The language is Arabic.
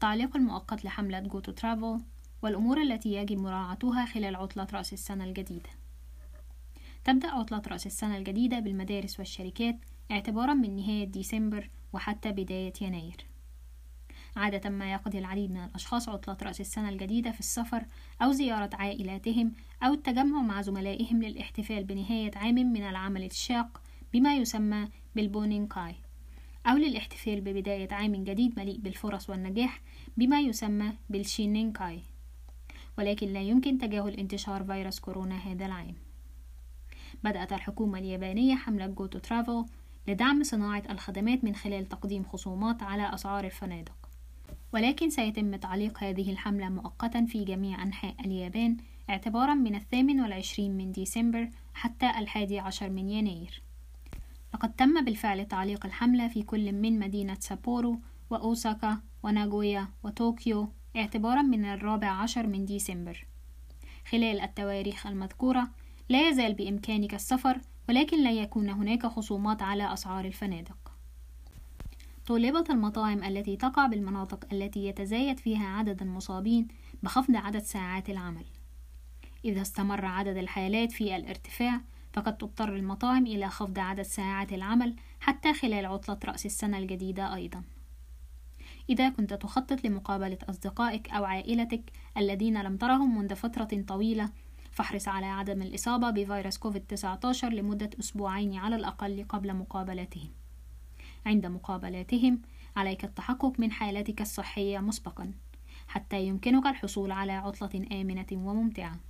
التعليق المؤقت لحملة جو تو ترافل والأمور التي يجب مراعاتها خلال عطلة رأس السنة الجديدة. تبدأ عطلة رأس السنة الجديدة بالمدارس والشركات اعتبارا من نهاية ديسمبر وحتى بداية يناير. عادة ما يقضي العديد من الأشخاص عطلة رأس السنة الجديدة في السفر أو زيارة عائلاتهم أو التجمع مع زملائهم للاحتفال بنهاية عام من العمل الشاق بما يسمى بالبونينكاي أو للاحتفال ببداية عام جديد مليء بالفرص والنجاح بما يسمى بال 新年会 ولكن لا يمكن تجاهل انتشار فيروس كورونا هذا العام. بدأت الحكومة اليابانية حملة Go To Travel لدعم صناعة الخدمات من خلال تقديم خصومات على أسعار الفنادق. ولكن سيتم تعليق هذه الحملة مؤقتا في جميع أنحاء اليابان اعتبارا من الثامن والعشرين من ديسمبر حتى الحادي عشر من يناير. لقد تم بالفعل تعليق الحملة في كل من مدينة سابورو وأوساكا وناغويا وطوكيو اعتبارا من الرابع عشر من ديسمبر. خلال التواريخ المذكورة لا يزال بإمكانك السفر ولكن لا يكون هناك خصومات على أسعار الفنادق. طولبت المطاعم التي تقع بالمناطق التي يتزايد فيها عدد المصابين بخفض عدد ساعات العمل. إذا استمر عدد الحالات في الارتفاع فقد تضطر المطاعم إلى خفض عدد ساعات العمل حتى خلال عطلة رأس السنة الجديدة أيضا. إذا كنت تخطط لمقابلة أصدقائك أو عائلتك الذين لم ترهم منذ فترة طويلة فاحرص على عدم الإصابة بفيروس كوفيد-19 لمدة أسبوعين على الأقل قبل مقابلتهم. عند مقابلاتهم عليك التحقق من حالتك الصحية مسبقا حتى يمكنك الحصول على عطلة آمنة وممتعة.